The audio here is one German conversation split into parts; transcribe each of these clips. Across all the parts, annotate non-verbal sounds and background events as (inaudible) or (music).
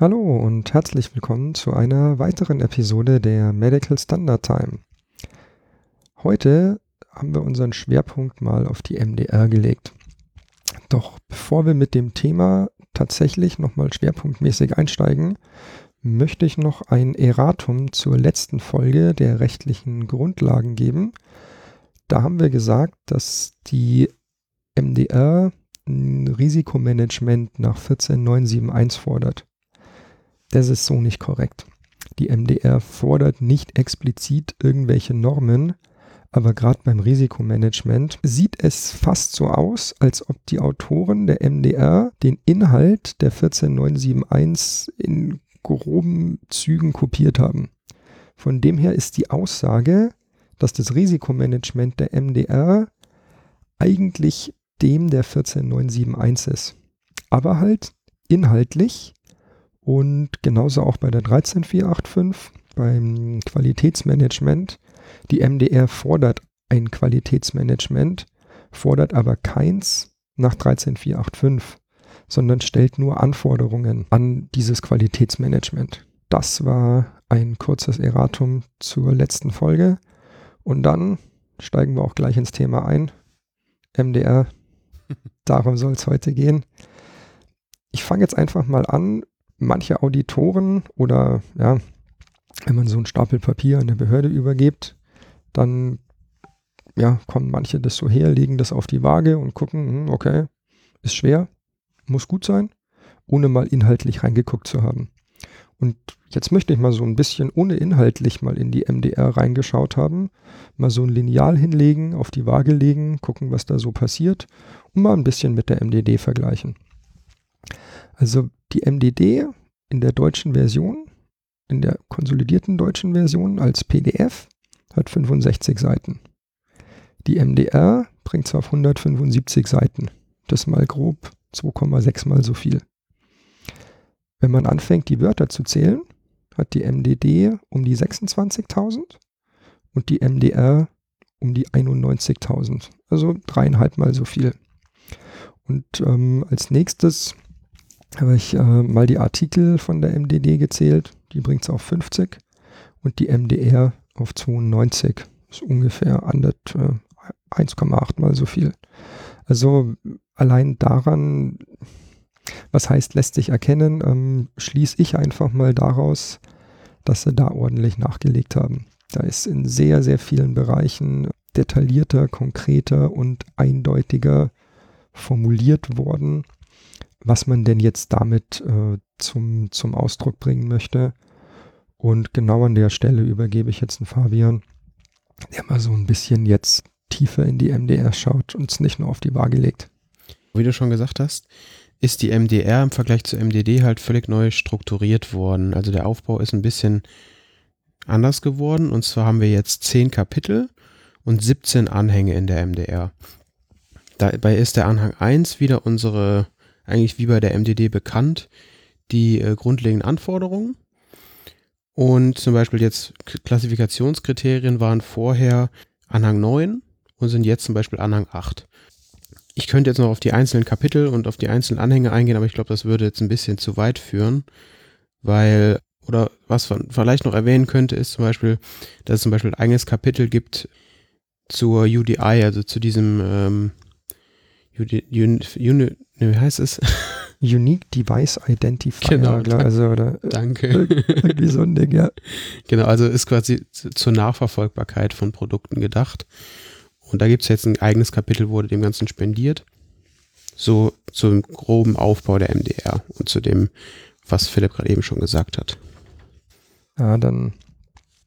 Hallo und herzlich willkommen zu einer weiteren Episode der Medical Standard Time. Heute haben wir unseren Schwerpunkt mal auf die MDR gelegt. Doch bevor wir mit dem Thema tatsächlich nochmal schwerpunktmäßig einsteigen, möchte ich noch ein Erratum zur letzten Folge der rechtlichen Grundlagen geben. Da haben wir gesagt, dass die MDR ein Risikomanagement nach 14971 fordert. Das ist so nicht korrekt. Die MDR fordert nicht explizit irgendwelche Normen, aber gerade beim Risikomanagement sieht es fast so aus, als ob die Autoren der MDR den Inhalt der 14971 in groben Zügen kopiert haben. Von dem her ist die Aussage, dass das Risikomanagement der MDR eigentlich dem der 14971 ist. Aber halt inhaltlich und genauso auch bei der 13485 beim Qualitätsmanagement. Die MDR fordert ein Qualitätsmanagement, fordert aber keins nach 13485, sondern stellt nur Anforderungen an dieses Qualitätsmanagement. Das war ein kurzes Erratum zur letzten Folge. Und dann steigen wir auch gleich ins Thema ein. MDR, (laughs) darum soll es heute gehen. Ich fange jetzt einfach mal an manche Auditoren oder ja, wenn man so einen Stapel Papier an der Behörde übergibt, dann ja, kommen manche das so her, legen das auf die Waage und gucken, hm, okay, ist schwer, muss gut sein, ohne mal inhaltlich reingeguckt zu haben. Und jetzt möchte ich mal so ein bisschen ohne inhaltlich mal in die MDR reingeschaut haben, mal so ein Lineal hinlegen, auf die Waage legen, gucken, was da so passiert und mal ein bisschen mit der MDD vergleichen. Also die MDD in der deutschen Version, in der konsolidierten deutschen Version als PDF hat 65 Seiten. Die MDR bringt zwar auf 175 Seiten, das mal grob 2,6 mal so viel. Wenn man anfängt, die Wörter zu zählen, hat die MDD um die 26.000 und die MDR um die 91.000, also dreieinhalb mal so viel. Und ähm, als nächstes habe ich äh, mal die Artikel von der MDD gezählt. Die bringt es auf 50 und die MDR auf 92. Das ist ungefähr äh, 1,8 mal so viel. Also allein daran, was heißt, lässt sich erkennen, ähm, schließe ich einfach mal daraus, dass sie da ordentlich nachgelegt haben. Da ist in sehr, sehr vielen Bereichen detaillierter, konkreter und eindeutiger formuliert worden was man denn jetzt damit äh, zum, zum Ausdruck bringen möchte. Und genau an der Stelle übergebe ich jetzt den Fabian, der mal so ein bisschen jetzt tiefer in die MDR schaut und es nicht nur auf die Waage legt. Wie du schon gesagt hast, ist die MDR im Vergleich zur MDD halt völlig neu strukturiert worden. Also der Aufbau ist ein bisschen anders geworden. Und zwar haben wir jetzt zehn Kapitel und 17 Anhänge in der MDR. Dabei ist der Anhang 1 wieder unsere eigentlich wie bei der MDD bekannt, die äh, grundlegenden Anforderungen. Und zum Beispiel jetzt Klassifikationskriterien waren vorher Anhang 9 und sind jetzt zum Beispiel Anhang 8. Ich könnte jetzt noch auf die einzelnen Kapitel und auf die einzelnen Anhänge eingehen, aber ich glaube, das würde jetzt ein bisschen zu weit führen, weil, oder was man vielleicht noch erwähnen könnte, ist zum Beispiel, dass es zum Beispiel ein eigenes Kapitel gibt zur UDI, also zu diesem ähm, UDI, Uni, wie heißt es? (laughs) Unique Device Identifier. Genau, also, oder danke. Irgendwie so ein Ding, ja. (laughs) Genau, also ist quasi zur Nachverfolgbarkeit von Produkten gedacht. Und da gibt es jetzt ein eigenes Kapitel, wurde dem Ganzen spendiert. So zum groben Aufbau der MDR und zu dem, was Philipp gerade eben schon gesagt hat. Ja, dann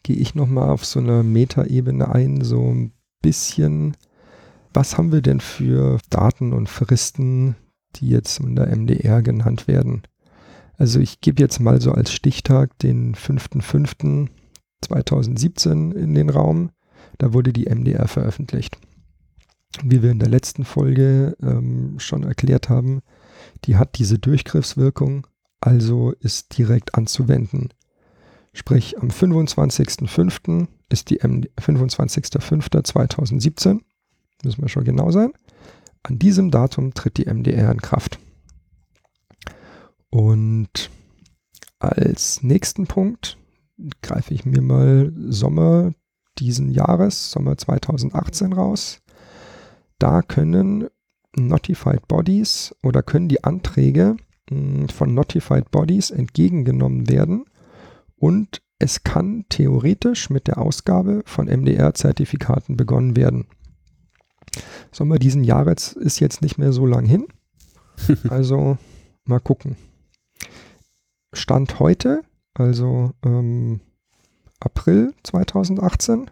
gehe ich nochmal auf so eine Metaebene ein, so ein bisschen. Was haben wir denn für Daten und Fristen, die jetzt in der MDR genannt werden. Also ich gebe jetzt mal so als Stichtag den 5.5.2017 in den Raum. Da wurde die MDR veröffentlicht. Wie wir in der letzten Folge ähm, schon erklärt haben, die hat diese Durchgriffswirkung, also ist direkt anzuwenden. Sprich, am 25.05. ist die MD 25.05.2017, müssen wir schon genau sein, an diesem Datum tritt die MDR in Kraft. Und als nächsten Punkt greife ich mir mal Sommer diesen Jahres, Sommer 2018 raus. Da können Notified Bodies oder können die Anträge mh, von Notified Bodies entgegengenommen werden und es kann theoretisch mit der Ausgabe von MDR-Zertifikaten begonnen werden. Sommer diesen Jahres ist jetzt nicht mehr so lang hin. (laughs) Also mal gucken. Stand heute, also ähm, April 2018,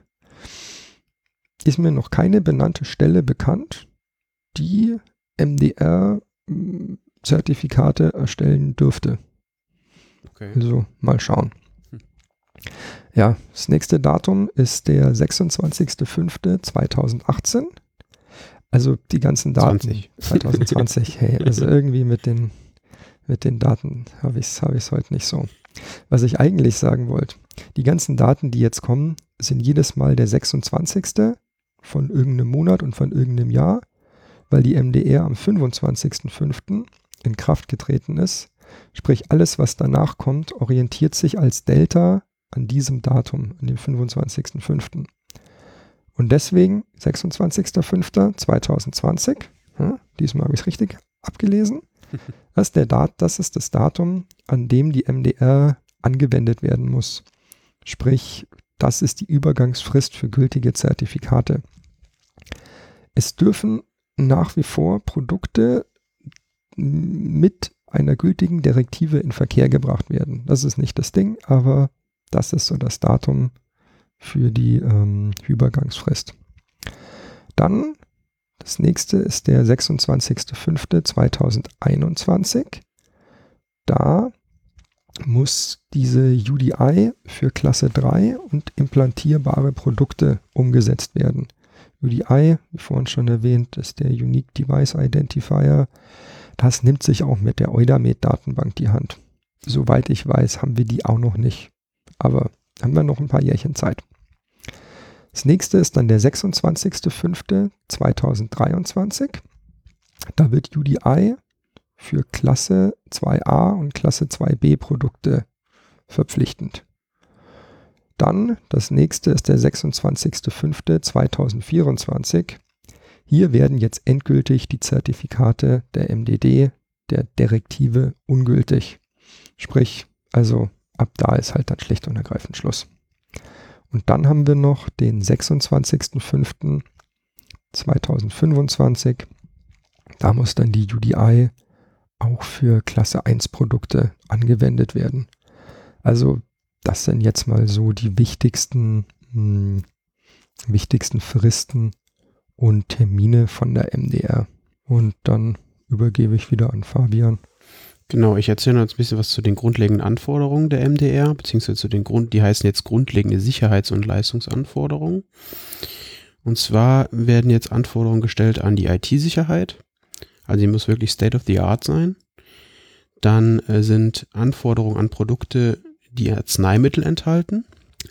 ist mir noch keine benannte Stelle bekannt, die MDR-Zertifikate erstellen dürfte. Okay. Also mal schauen. Hm. Ja, das nächste Datum ist der 26.05.2018. Also die ganzen Daten. 20. 2020, (laughs) hey, also irgendwie mit den, mit den Daten habe ich es hab heute nicht so. Was ich eigentlich sagen wollte, die ganzen Daten, die jetzt kommen, sind jedes Mal der 26. von irgendeinem Monat und von irgendeinem Jahr, weil die MDR am 25.05. in Kraft getreten ist. Sprich, alles, was danach kommt, orientiert sich als Delta an diesem Datum, an dem 25.05. Und deswegen 26.05.2020, ja, diesmal habe ich es richtig abgelesen, (laughs) das ist, der Dat das ist das Datum, an dem die MDR angewendet werden muss. Sprich, das ist die Übergangsfrist für gültige Zertifikate. Es dürfen nach wie vor Produkte mit einer gültigen Direktive in Verkehr gebracht werden. Das ist nicht das Ding, aber das ist so das Datum, für die ähm, Übergangsfrist. Dann, das nächste ist der 26.05.2021. Da muss diese UDI für Klasse 3 und implantierbare Produkte umgesetzt werden. UDI, wie vorhin schon erwähnt, ist der Unique Device Identifier. Das nimmt sich auch mit der Eudamed-Datenbank die Hand. Soweit ich weiß, haben wir die auch noch nicht. Aber haben wir noch ein paar Jährchen Zeit. Das nächste ist dann der 26.05.2023. Da wird UDI für Klasse 2a und Klasse 2b Produkte verpflichtend. Dann das nächste ist der 26.05.2024. Hier werden jetzt endgültig die Zertifikate der MDD, der Direktive, ungültig. Sprich, also ab da ist halt dann schlicht und ergreifend Schluss. Und dann haben wir noch den 26.05.2025. Da muss dann die UDI auch für Klasse 1 Produkte angewendet werden. Also das sind jetzt mal so die wichtigsten, mh, hm, wichtigsten Fristen und Termine von der MDR. Und dann übergebe ich wieder an Fabian. Genau, ich erzähle uns ein bisschen was zu den grundlegenden Anforderungen der MDR, beziehungsweise zu den Grund, die heißen jetzt grundlegende Sicherheits- und Leistungsanforderungen. Und zwar werden jetzt Anforderungen gestellt an die IT-Sicherheit. Also die muss wirklich State of the Art sein. Dann äh, sind Anforderungen an Produkte, die Arzneimittel enthalten,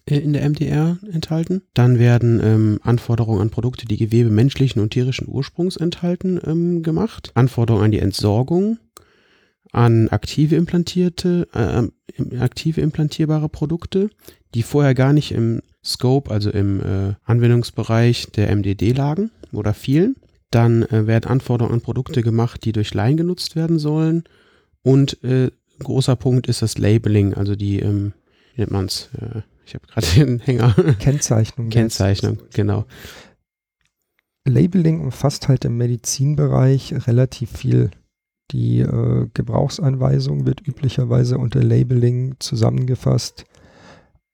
äh, in der MDR enthalten. Dann werden ähm, Anforderungen an Produkte, die Gewebe menschlichen und tierischen Ursprungs enthalten, ähm, gemacht. Anforderungen an die Entsorgung an aktive implantierte, äh, aktive implantierbare Produkte, die vorher gar nicht im Scope, also im äh, Anwendungsbereich der MDD lagen oder fielen. Dann äh, werden Anforderungen an Produkte gemacht, die durch Laien genutzt werden sollen. Und äh, großer Punkt ist das Labeling, also die, ähm, wie nennt man es? Äh, ich habe gerade (laughs) den Hänger. Kennzeichnung. Kennzeichnung, genau. Labeling umfasst halt im Medizinbereich relativ viel die äh, Gebrauchsanweisung wird üblicherweise unter Labeling zusammengefasst.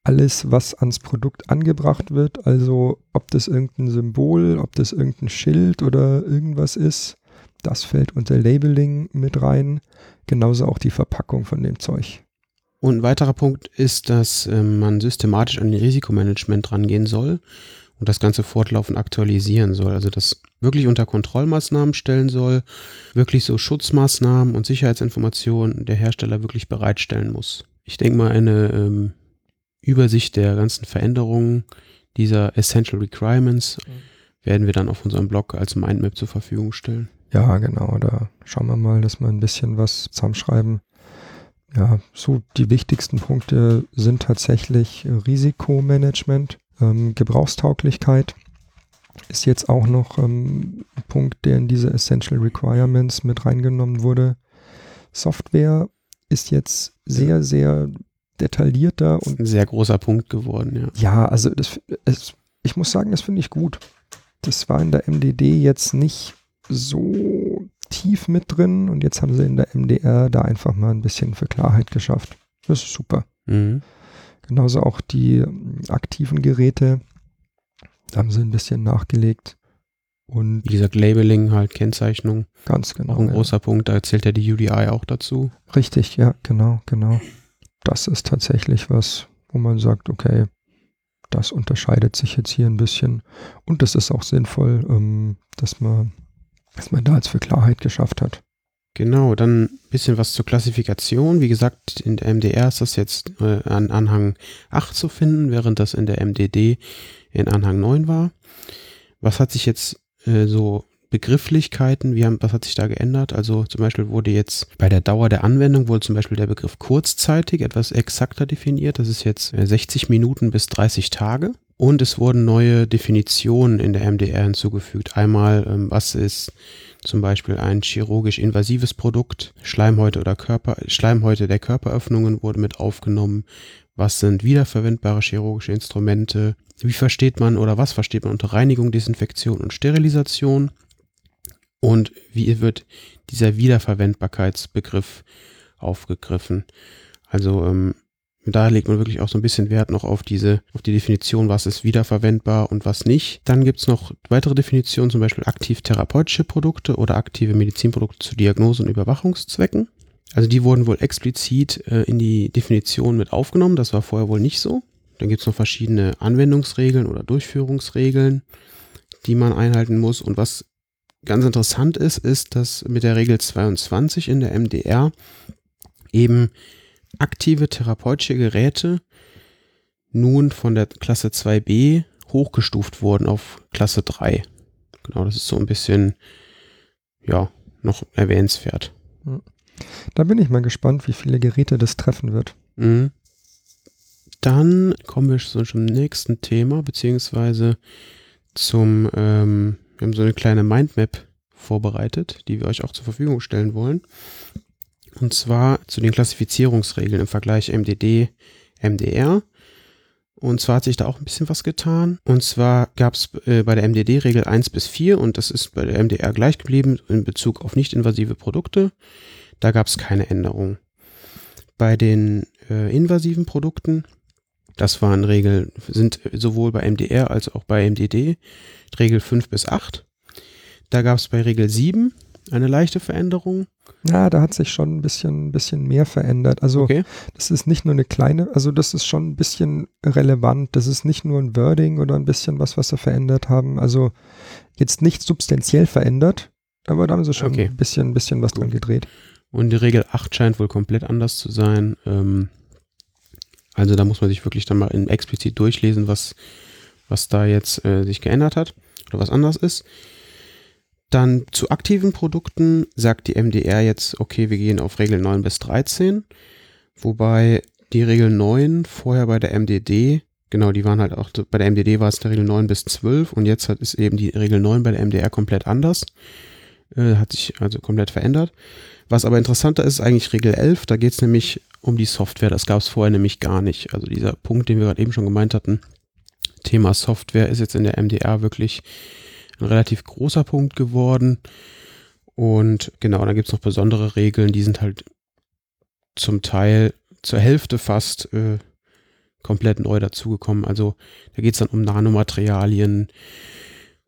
Alles, was ans Produkt angebracht wird, also ob das irgendein Symbol, ob das irgendein Schild oder irgendwas ist, das fällt unter Labeling mit rein. Genauso auch die Verpackung von dem Zeug. Und ein weiterer Punkt ist, dass äh, man systematisch an den Risikomanagement rangehen soll und das Ganze fortlaufend aktualisieren soll. Also das wirklich unter Kontrollmaßnahmen stellen soll, wirklich so Schutzmaßnahmen und Sicherheitsinformationen der Hersteller wirklich bereitstellen muss. Ich denke mal, eine ähm, Übersicht der ganzen Veränderungen dieser Essential Requirements werden wir dann auf unserem Blog als Mindmap zur Verfügung stellen. Ja, genau. Da schauen wir mal, dass wir ein bisschen was zusammenschreiben. ja, so die wichtigsten Punkte sind tatsächlich Risikomanagement, ähm, Gebrauchstauglichkeit ist jetzt auch noch ähm, ein Punkt, der in diese Essential Requirements mit reingenommen wurde. Software ist jetzt sehr, sehr detaillierter und ein sehr großer Punkt geworden, ja. Ja, also das, es, ich muss sagen, das finde ich gut. Das war in der MDD jetzt nicht so tief mit drin und jetzt haben sie in der MDR da einfach mal ein bisschen für Klarheit geschafft. Das ist super. Mhm. Genauso auch die ähm, aktiven Geräte. Da haben sie ein bisschen nachgelegt. Und Wie gesagt, Labeling, halt Kennzeichnung. Ganz genau. Auch ein ja. großer Punkt, da zählt ja die UDI auch dazu. Richtig, ja, genau, genau. Das ist tatsächlich was, wo man sagt, okay, das unterscheidet sich jetzt hier ein bisschen. Und das ist auch sinnvoll, ähm, dass man, dass man da jetzt für Klarheit geschafft hat. Genau, dann ein bisschen was zur Klassifikation. Wie gesagt, in der MDR ist das jetzt äh, an Anhang 8 zu finden, während das in der MDD in Anhang 9 war. Was hat sich jetzt äh, so Begrifflichkeiten, wie haben, was hat sich da geändert? Also zum Beispiel wurde jetzt bei der Dauer der Anwendung wurde zum Beispiel der Begriff kurzzeitig etwas exakter definiert. Das ist jetzt 60 äh, Minuten bis 30 Tage. Und es wurden neue Definitionen in der MDR hinzugefügt. Einmal, ähm, was ist zum Beispiel ein chirurgisch invasives Produkt, Schleimhäute oder Körper, Schleimhäute der Körperöffnungen wurde mit aufgenommen. Was sind wiederverwendbare chirurgische Instrumente? Wie versteht man oder was versteht man unter Reinigung, Desinfektion und Sterilisation? Und wie wird dieser Wiederverwendbarkeitsbegriff aufgegriffen? Also ähm, da legt man wirklich auch so ein bisschen Wert noch auf diese, auf die Definition, was ist wiederverwendbar und was nicht. Dann gibt es noch weitere Definitionen, zum Beispiel aktiv therapeutische Produkte oder aktive Medizinprodukte zu Diagnose- und Überwachungszwecken. Also die wurden wohl explizit äh, in die Definition mit aufgenommen. Das war vorher wohl nicht so. Dann gibt es noch verschiedene Anwendungsregeln oder Durchführungsregeln, die man einhalten muss. Und was ganz interessant ist, ist, dass mit der Regel 22 in der MDR eben aktive therapeutische Geräte nun von der Klasse 2b hochgestuft wurden auf Klasse 3. Genau, das ist so ein bisschen, ja, noch erwähnenswert. Da bin ich mal gespannt, wie viele Geräte das treffen wird. Mhm. Dann kommen wir so zum nächsten Thema, beziehungsweise zum, ähm, wir haben so eine kleine Mindmap vorbereitet, die wir euch auch zur Verfügung stellen wollen. Und zwar zu den Klassifizierungsregeln im Vergleich MDD, MDR. Und zwar hat sich da auch ein bisschen was getan. Und zwar gab es äh, bei der MDD Regel 1 bis 4 und das ist bei der MDR gleich geblieben in Bezug auf nicht-invasive Produkte. Da gab es keine Änderung. Bei den äh, invasiven Produkten, das waren Regeln, sind sowohl bei MDR als auch bei MDD Regel 5 bis 8. Da gab es bei Regel 7 eine leichte Veränderung. Ja, da hat sich schon ein bisschen, bisschen mehr verändert. Also okay. das ist nicht nur eine kleine, also das ist schon ein bisschen relevant. Das ist nicht nur ein Wording oder ein bisschen was, was sie verändert haben. Also jetzt nicht substanziell verändert, aber da haben sie schon okay. ein bisschen, ein bisschen was Gut. dran gedreht. Und die Regel 8 scheint wohl komplett anders zu sein. Ähm, also da muss man sich wirklich dann mal explizit durchlesen, was, was da jetzt äh, sich geändert hat oder was anders ist. Dann zu aktiven Produkten sagt die MDR jetzt, okay, wir gehen auf Regel 9 bis 13, wobei die Regel 9 vorher bei der MDD, genau, die waren halt auch, bei der MDD war es der Regel 9 bis 12 und jetzt ist eben die Regel 9 bei der MDR komplett anders, äh, hat sich also komplett verändert. Was aber interessanter ist, ist eigentlich Regel 11, da geht es nämlich um die Software, das gab es vorher nämlich gar nicht. Also dieser Punkt, den wir gerade eben schon gemeint hatten, Thema Software ist jetzt in der MDR wirklich ein relativ großer Punkt geworden. Und genau, da gibt es noch besondere Regeln, die sind halt zum Teil zur Hälfte fast äh, komplett neu dazugekommen. Also da geht es dann um Nanomaterialien,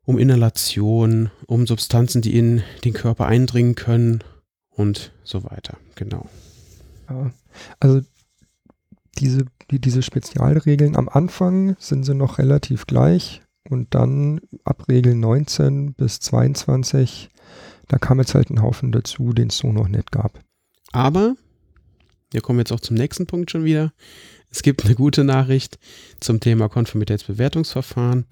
um Inhalation, um Substanzen, die in den Körper eindringen können und so weiter. Genau. Also diese, die, diese Spezialregeln am Anfang sind sie noch relativ gleich. Und dann ab Regel 19 bis 22, da kam jetzt halt ein Haufen dazu, den es so noch nicht gab. Aber, wir kommen jetzt auch zum nächsten Punkt schon wieder. Es gibt eine gute Nachricht zum Thema Konformitätsbewertungsverfahren.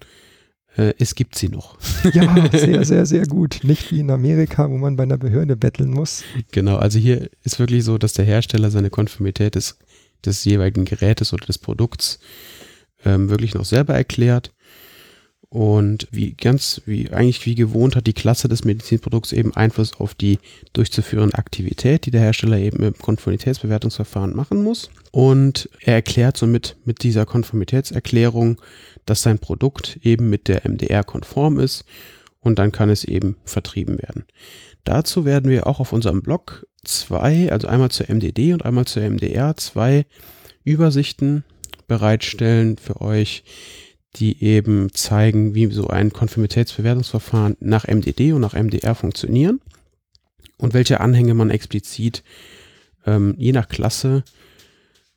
Äh, es gibt sie noch. (laughs) Ja, sehr, sehr, (laughs) sehr gut. Nicht wie in Amerika, wo man bei einer Behörde betteln muss. Genau, also hier ist wirklich so, dass der Hersteller seine Konformität des, des jeweiligen Gerätes oder des Produkts ähm, wirklich noch selber erklärt. Und wie ganz, wie eigentlich wie gewohnt hat die Klasse des Medizinprodukts eben Einfluss auf die durchzuführende Aktivität, die der Hersteller eben im Konformitätsbewertungsverfahren machen muss. Und er erklärt somit mit dieser Konformitätserklärung, dass sein Produkt eben mit der MDR konform ist und dann kann es eben vertrieben werden. Dazu werden wir auch auf unserem Blog zwei, also einmal zur MDD und einmal zur MDR, zwei Übersichten bereitstellen für euch, die eben zeigen, wie so ein Konformitätsbewertungsverfahren nach MDD und nach MDR funktionieren und welche Anhänge man explizit ähm, je nach Klasse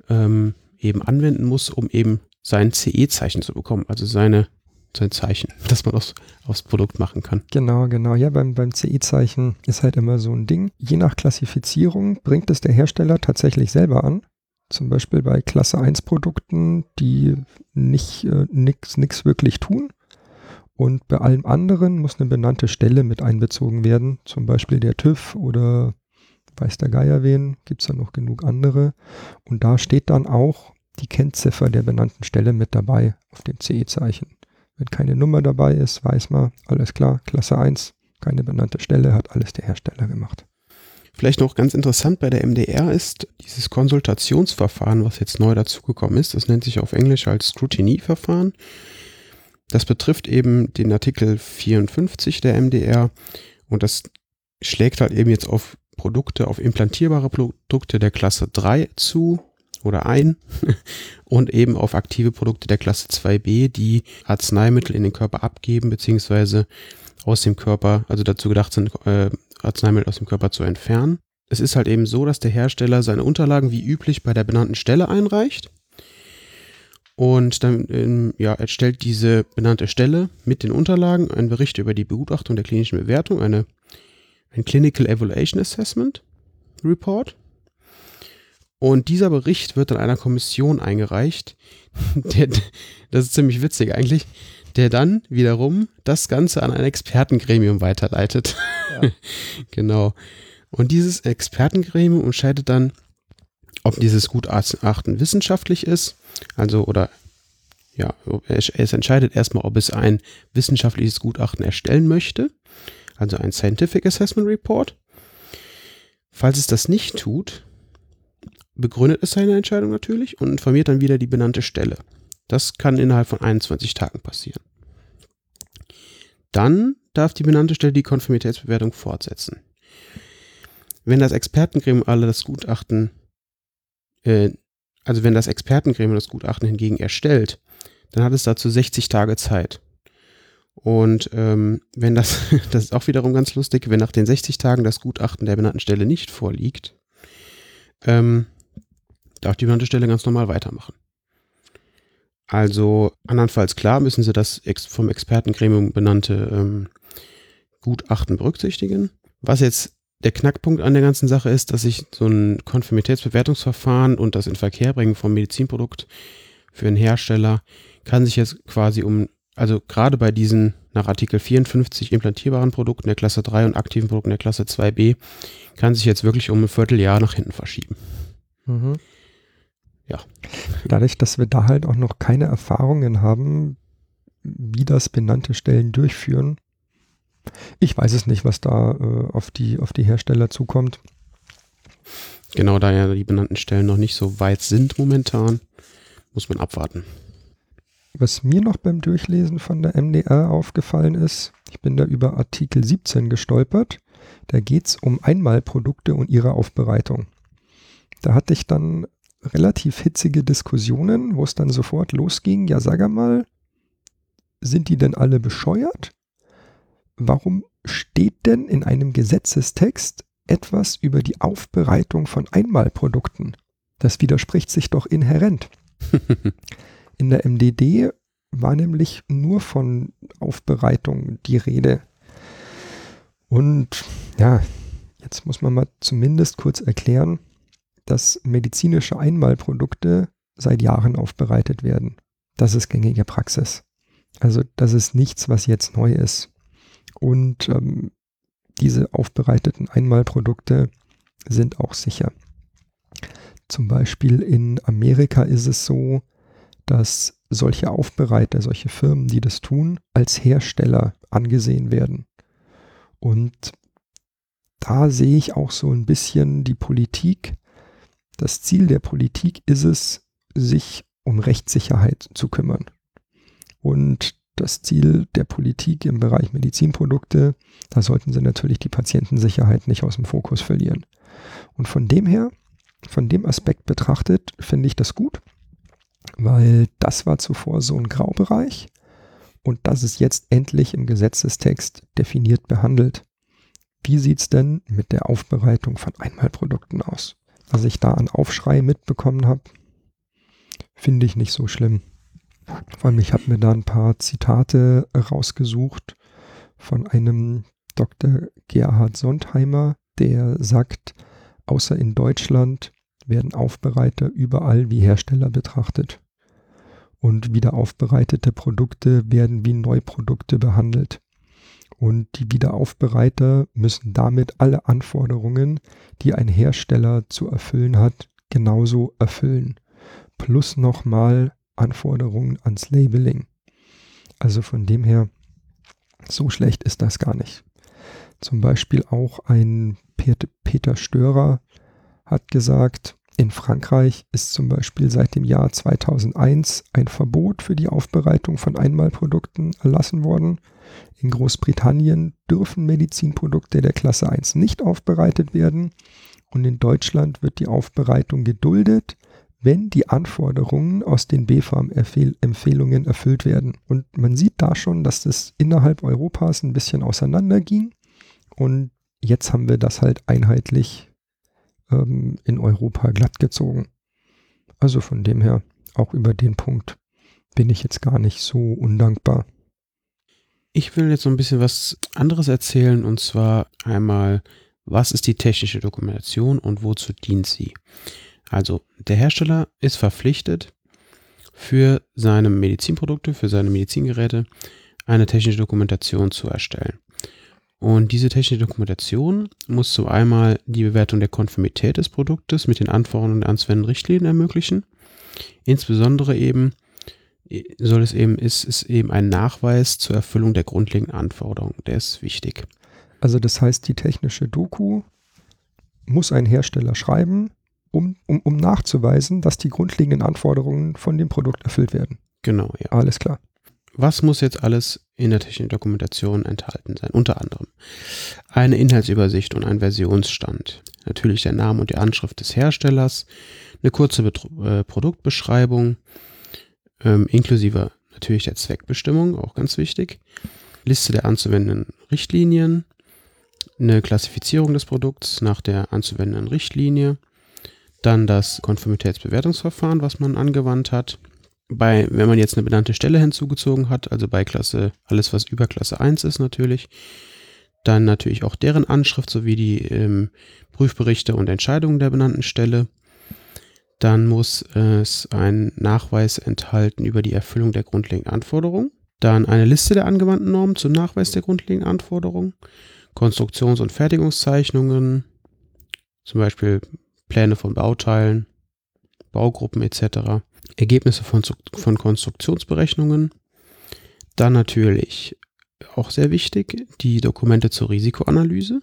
ähm, eben anwenden muss, um eben sein CE-Zeichen zu bekommen, also seine, sein Zeichen, (laughs) das man aufs, aufs Produkt machen kann. Genau, genau. Ja, beim, beim CE-Zeichen ist halt immer so ein Ding. Je nach Klassifizierung bringt es der Hersteller tatsächlich selber an. Zum Beispiel bei Klasse 1 Produkten, die nicht äh, nichts wirklich tun. Und bei allem anderen muss eine benannte Stelle mit einbezogen werden. Zum Beispiel der TÜV oder weiß der Geier wen, gibt es da noch genug andere. Und da steht dann auch die Kennziffer der benannten Stelle mit dabei auf dem CE-Zeichen. Wenn keine Nummer dabei ist, weiß man, alles klar, Klasse 1, keine benannte Stelle, hat alles der Hersteller gemacht. Vielleicht noch ganz interessant bei der MDR ist dieses Konsultationsverfahren, was jetzt neu dazugekommen ist. Das nennt sich auf Englisch als Scrutiny-Verfahren. Das betrifft eben den Artikel 54 der MDR und das schlägt halt eben jetzt auf Produkte, auf implantierbare Produkte der Klasse 3 zu oder ein (laughs) und eben auf aktive Produkte der Klasse 2b, die Arzneimittel in den Körper abgeben, beziehungsweise aus dem Körper, also dazu gedacht sind, äh, Arzneimittel aus dem Körper zu entfernen. Es ist halt eben so, dass der Hersteller seine Unterlagen wie üblich bei der benannten Stelle einreicht. Und dann ähm, ja, erstellt diese benannte Stelle mit den Unterlagen einen Bericht über die Begutachtung der klinischen Bewertung, eine, ein Clinical Evaluation Assessment Report. Und dieser Bericht wird dann einer Kommission eingereicht. (laughs) Der, das ist ziemlich witzig eigentlich der dann wiederum das Ganze an ein Expertengremium weiterleitet. Ja. (laughs) genau. Und dieses Expertengremium entscheidet dann, ob dieses Gutachten wissenschaftlich ist, also oder ja, es entscheidet erstmal, ob es ein wissenschaftliches Gutachten erstellen möchte, also ein Scientific Assessment Report. Falls es das nicht tut, begründet es seine Entscheidung natürlich und informiert dann wieder die benannte Stelle. Das kann innerhalb von 21 Tagen passieren. Dann darf die benannte Stelle die Konformitätsbewertung fortsetzen. Wenn das Expertengremium alle das Gutachten, äh, also wenn das Expertengremium das Gutachten hingegen erstellt, dann hat es dazu 60 Tage Zeit. Und ähm, wenn das, (laughs) das ist auch wiederum ganz lustig, wenn nach den 60 Tagen das Gutachten der benannten Stelle nicht vorliegt, ähm, darf die benannte Stelle ganz normal weitermachen. Also andernfalls klar müssen Sie das vom Expertengremium benannte ähm, Gutachten berücksichtigen. Was jetzt der Knackpunkt an der ganzen Sache ist, dass sich so ein Konformitätsbewertungsverfahren und das Inverkehrbringen vom Medizinprodukt für einen Hersteller kann sich jetzt quasi um, also gerade bei diesen nach Artikel 54 implantierbaren Produkten der Klasse 3 und aktiven Produkten der Klasse 2b, kann sich jetzt wirklich um ein Vierteljahr nach hinten verschieben. Mhm ja. Dadurch, dass wir da halt auch noch keine Erfahrungen haben, wie das benannte Stellen durchführen, ich weiß es nicht, was da äh, auf, die, auf die Hersteller zukommt. Genau, da ja die benannten Stellen noch nicht so weit sind momentan, muss man abwarten. Was mir noch beim Durchlesen von der MDR aufgefallen ist, ich bin da über Artikel 17 gestolpert. Da geht es um Einmalprodukte und ihre Aufbereitung. Da hatte ich dann relativ hitzige Diskussionen, wo es dann sofort losging, ja sag mal, sind die denn alle bescheuert? Warum steht denn in einem Gesetzestext etwas über die Aufbereitung von Einmalprodukten? Das widerspricht sich doch inhärent. (laughs) in der MDD war nämlich nur von Aufbereitung die Rede. Und ja, jetzt muss man mal zumindest kurz erklären, dass medizinische Einmalprodukte seit Jahren aufbereitet werden. Das ist gängige Praxis. Also das ist nichts, was jetzt neu ist. Und ähm, diese aufbereiteten Einmalprodukte sind auch sicher. Zum Beispiel in Amerika ist es so, dass solche Aufbereiter, solche Firmen, die das tun, als Hersteller angesehen werden. Und da sehe ich auch so ein bisschen die Politik. Das Ziel der Politik ist es, sich um Rechtssicherheit zu kümmern. Und das Ziel der Politik im Bereich Medizinprodukte, da sollten sie natürlich die Patientensicherheit nicht aus dem Fokus verlieren. Und von dem her, von dem Aspekt betrachtet, finde ich das gut, weil das war zuvor so ein Graubereich und das ist jetzt endlich im Gesetzestext definiert behandelt. Wie sieht es denn mit der Aufbereitung von Einmalprodukten aus? Was ich da an Aufschrei mitbekommen habe, finde ich nicht so schlimm. Vor allem, ich habe mir da ein paar Zitate rausgesucht von einem Dr. Gerhard Sondheimer, der sagt, außer in Deutschland werden Aufbereiter überall wie Hersteller betrachtet. Und wiederaufbereitete Produkte werden wie Neuprodukte behandelt. Und die Wiederaufbereiter müssen damit alle Anforderungen, die ein Hersteller zu erfüllen hat, genauso erfüllen. Plus nochmal Anforderungen ans Labeling. Also von dem her, so schlecht ist das gar nicht. Zum Beispiel auch ein Peter Störer hat gesagt, in Frankreich ist zum Beispiel seit dem Jahr 2001 ein Verbot für die Aufbereitung von Einmalprodukten erlassen worden. In Großbritannien dürfen Medizinprodukte der Klasse 1 nicht aufbereitet werden und in Deutschland wird die Aufbereitung geduldet, wenn die Anforderungen aus den BfArM-Empfehlungen erfüllt werden. Und man sieht da schon, dass das innerhalb Europas ein bisschen auseinanderging und jetzt haben wir das halt einheitlich ähm, in Europa glattgezogen. Also von dem her, auch über den Punkt bin ich jetzt gar nicht so undankbar. Ich will jetzt so ein bisschen was anderes erzählen und zwar einmal, was ist die technische Dokumentation und wozu dient sie? Also der Hersteller ist verpflichtet, für seine Medizinprodukte, für seine Medizingeräte eine technische Dokumentation zu erstellen. Und diese technische Dokumentation muss so einmal die Bewertung der Konformität des Produktes mit den Anforderungen der anzuwendenden Richtlinien ermöglichen. Insbesondere eben soll es eben, ist, ist eben ein Nachweis zur Erfüllung der grundlegenden Anforderungen. Der ist wichtig. Also das heißt, die technische Doku muss ein Hersteller schreiben, um, um, um nachzuweisen, dass die grundlegenden Anforderungen von dem Produkt erfüllt werden. Genau, ja. Alles klar was muss jetzt alles in der technischen Dokumentation enthalten sein? Unter anderem eine Inhaltsübersicht und ein Versionsstand. Natürlich der Name und die Anschrift des Herstellers, eine kurze Betru äh, Produktbeschreibung, ähm, inklusive natürlich der Zweckbestimmung, auch ganz wichtig. Liste der anzuwendenden Richtlinien, eine Klassifizierung des Produkts nach der anzuwendenden Richtlinie, dann das Konformitätsbewertungsverfahren, was man angewandt hat, bei, wenn man jetzt eine benannte Stelle hinzugezogen hat, also bei Klasse, alles was über Klasse 1 ist natürlich, dann natürlich auch deren Anschrift sowie die ähm, Prüfberichte und Entscheidungen der benannten Stelle. Dann muss es einen Nachweis enthalten über die Erfüllung der grundlegenden Anforderungen. Dann eine Liste der angewandten Normen zum Nachweis der grundlegenden Anforderungen. Konstruktions- und Fertigungszeichnungen, zum Beispiel Pläne von Bauteilen, Baugruppen etc. Ergebnisse von, von Konstruktionsberechnungen. Dann natürlich auch sehr wichtig die Dokumente zur Risikoanalyse.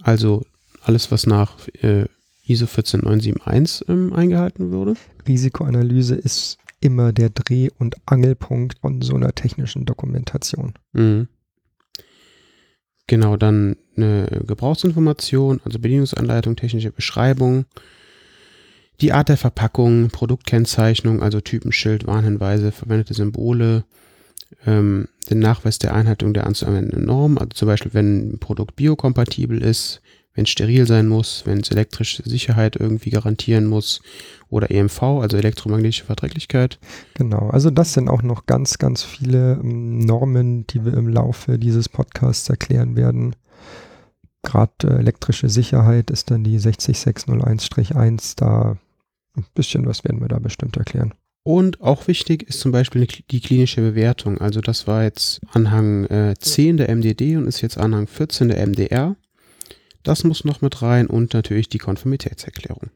Also alles, was nach äh, ISO 14971 ähm, eingehalten würde. Risikoanalyse ist immer der Dreh- und Angelpunkt von so einer technischen Dokumentation. Mhm. Genau, dann eine Gebrauchsinformation, also Bedienungsanleitung, technische Beschreibung, die Art der Verpackung, Produktkennzeichnung, also Typenschild, Warnhinweise, verwendete Symbole, ähm, den Nachweis der Einhaltung der anzuwendenden Norm, also zum Beispiel, wenn ein Produkt biokompatibel ist, wenn es steril sein muss, wenn es elektrische Sicherheit irgendwie garantieren muss oder EMV, also elektromagnetische Verträglichkeit. Genau, also das sind auch noch ganz, ganz viele ähm, Normen, die wir im Laufe dieses Podcasts erklären werden. Gerade äh, elektrische Sicherheit ist dann die 60601-1. Da ein bisschen was werden wir da bestimmt erklären. Und auch wichtig ist zum Beispiel die klinische Bewertung. Also das war jetzt Anhang äh, 10 der MDD und ist jetzt Anhang 14 der MDR. Das muss noch mit rein und natürlich die Konformitätserklärung.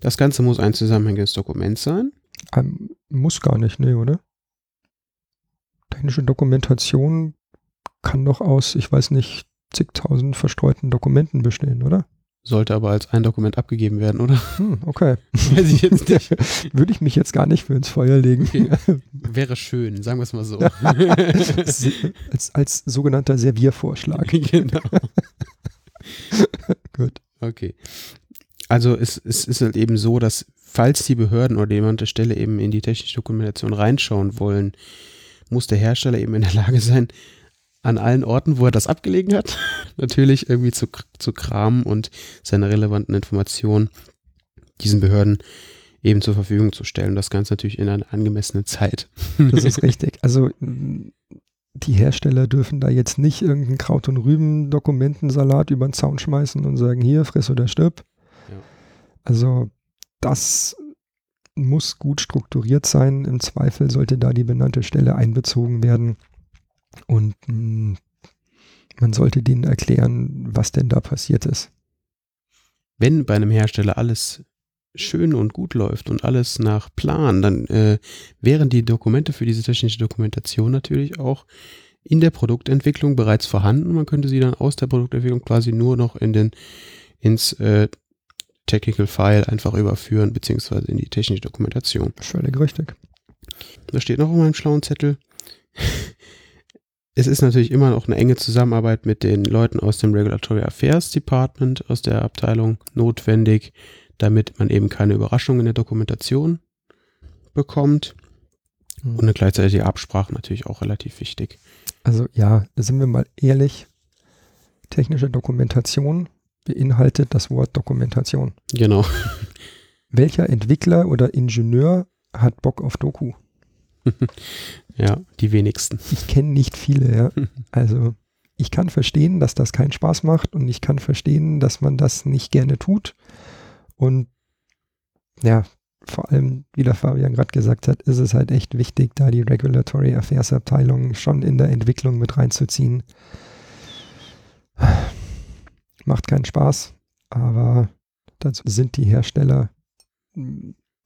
Das Ganze muss ein zusammenhängendes Dokument sein. Ähm, muss gar nicht, ne, oder? Technische Dokumentation kann doch aus, ich weiß nicht, zigtausend verstreuten Dokumenten bestehen, oder? Sollte aber als ein Dokument abgegeben werden, oder? Hm, okay. (laughs) Weiß ich jetzt nicht. (laughs) Würde ich mich jetzt gar nicht für ins Feuer legen. Okay. Wäre schön, sagen wir es mal so. (laughs) als, als sogenannter Serviervorschlag. genau. Gut. Okay. Also es, es ist halt eben so, dass falls die Behörden oder jemand der Stelle eben in die technische Dokumentation reinschauen wollen, muss der Hersteller eben in der Lage sein, an allen Orten, wo er das abgelegen hat, (laughs) natürlich irgendwie zu, zu kramen und seine relevanten Informationen diesen Behörden eben zur Verfügung zu stellen. Das Ganze natürlich in einer angemessenen Zeit. (laughs) Das ist richtig. Also die Hersteller dürfen da jetzt nicht irgendeinen Kraut- und Rüben-Dokumentensalat über den Zaun schmeißen und sagen, hier, friss oder stirb. Ja. Also das muss gut strukturiert sein. Im Zweifel sollte da die benannte Stelle einbezogen werden. Und mh, hm, man sollte denen erklären, was denn da passiert ist. Wenn bei einem Hersteller alles schön und gut läuft und alles nach Plan, dann äh, wären die Dokumente für diese technische Dokumentation natürlich auch in der Produktentwicklung bereits vorhanden. Man könnte sie dann aus der Produktentwicklung quasi nur noch in den ins äh, Technical File einfach überführen, beziehungsweise in die technische Dokumentation. Völlig richtig. Da steht noch auf meinem schlauen Zettel. Es ist natürlich immer noch eine enge Zusammenarbeit mit den Leuten aus dem Regulatory Affairs Department, aus der Abteilung notwendig, damit man eben keine Überraschungen in der Dokumentation bekommt. Mhm. Und eine gleichzeitige Absprache natürlich auch relativ wichtig. Also ja, sind wir mal ehrlich, technische Dokumentation beinhaltet das Wort Dokumentation. Genau. Welcher Entwickler oder Ingenieur hat Bock auf Doku? (laughs) ja, die wenigsten. Ich kenne nicht viele, ja. (laughs) Also ich kann verstehen, dass das keinen Spaß macht und ich kann verstehen, dass man das nicht gerne tut. Und ja, vor allem, wie der Fabian gerade gesagt hat, ist es halt echt wichtig, da die Regulatory Affairs Abteilung schon in der Entwicklung mit reinzuziehen. Macht keinen Spaß, aber dazu sind die Hersteller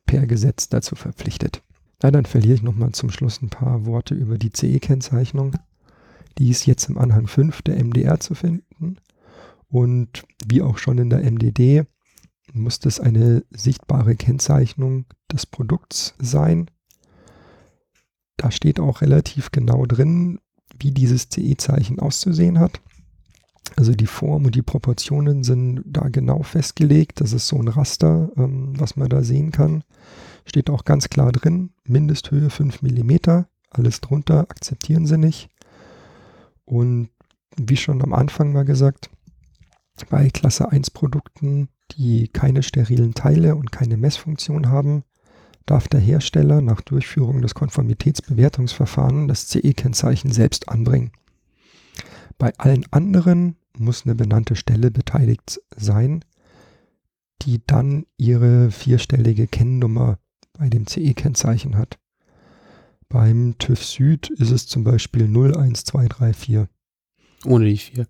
per Gesetz dazu verpflichtet. Na, dann verliere ich nochmal zum Schluss ein paar Worte über die CE-Kennzeichnung. Die ist jetzt im Anhang 5 der MDR zu finden. Und wie auch schon in der MDD muss das eine sichtbare Kennzeichnung des Produkts sein. Da steht auch relativ genau drin, wie dieses CE-Zeichen auszusehen hat. Also die Form und die Proportionen sind da genau festgelegt. Das ist so ein Raster, ähm, was man da sehen kann. Steht auch ganz klar drin, Mindesthöhe 5 mm, alles drunter akzeptieren sie nicht. Und wie schon am Anfang mal gesagt, bei Klasse 1 Produkten, die keine sterilen Teile und keine Messfunktion haben, darf der Hersteller nach Durchführung des Konformitätsbewertungsverfahrens das CE-Kennzeichen selbst anbringen. Bei allen anderen muss eine benannte Stelle beteiligt sein, die dann ihre vierstellige Kennnummer bei dem CE-Kennzeichen hat. Beim TÜV Süd ist es zum Beispiel 01234. Ohne die 4.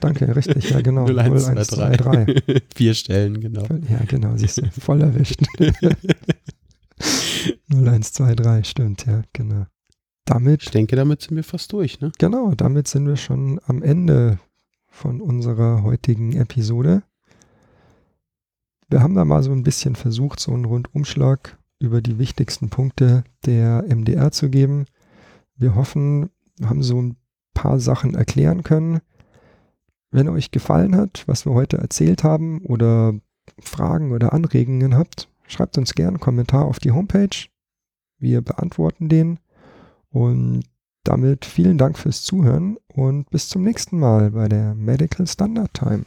Danke, richtig, ja genau. 0123. Vier Stellen, genau. Ja, genau, siehst du, voll erwischt. (laughs) 0123, stimmt, ja, genau. Damit, ich denke, damit sind wir fast durch, ne? Genau, damit sind wir schon am Ende von unserer heutigen Episode. Wir haben da mal so ein bisschen versucht, so einen Rundumschlag über die wichtigsten Punkte der MDR zu geben. Wir hoffen, wir haben so ein paar Sachen erklären können. Wenn euch gefallen hat, was wir heute erzählt haben oder Fragen oder Anregungen habt, schreibt uns gerne einen Kommentar auf die Homepage. Wir beantworten den. Und damit vielen Dank fürs Zuhören und bis zum nächsten Mal bei der Medical Standard Time.